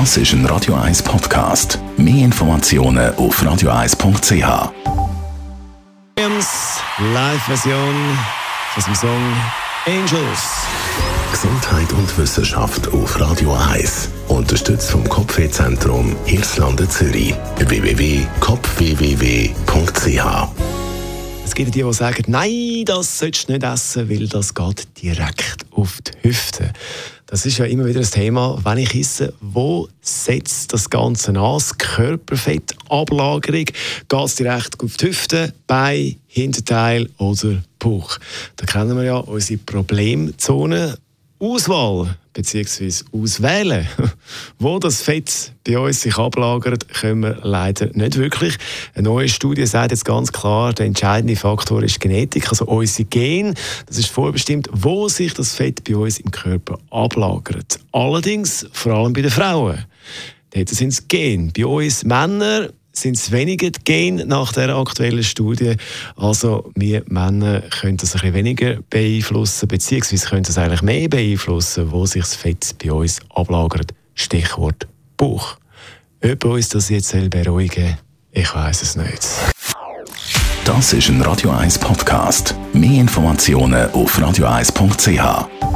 Das ist ein Radio 1 Podcast. Mehr Informationen auf radio1.ch. Williams, Live-Version von dem Song Angels. Gesundheit und Wissenschaft auf Radio 1. Unterstützt vom Kopfwehzentrum Irlande Zürich. www.kopfwww.ch Es gibt die, die sagen, nein, das sollst du nicht essen, weil das geht direkt auf die Hüfte. Das ist ja immer wieder ein Thema, wenn ich esse, wo setzt das Ganze an? Das Körperfettablagerung, geht es direkt auf die Hüfte, Bein, Hinterteil oder Bauch? Da kennen wir ja unsere Problemzone. Auswahl bzw. auswählen, wo das Fett bei uns sich ablagert, können wir leider nicht wirklich. Eine neue Studie sagt jetzt ganz klar, der entscheidende Faktor ist Genetik, also unsere Gen. Das ist vorbestimmt, wo sich das Fett bei uns im Körper ablagert. Allerdings vor allem bei den Frauen. Dort sind es Gen. Bei uns Männern sind es weniger die Gene nach der aktuellen Studie. Also wir Männer können das ein bisschen weniger beeinflussen, beziehungsweise können das eigentlich mehr beeinflussen, wo sich das Fett bei uns ablagert. Stichwort Bauch. Ob uns das jetzt beruhigen ich weiß es nicht. Das ist ein Radio 1 Podcast. Mehr Informationen auf radio1.ch.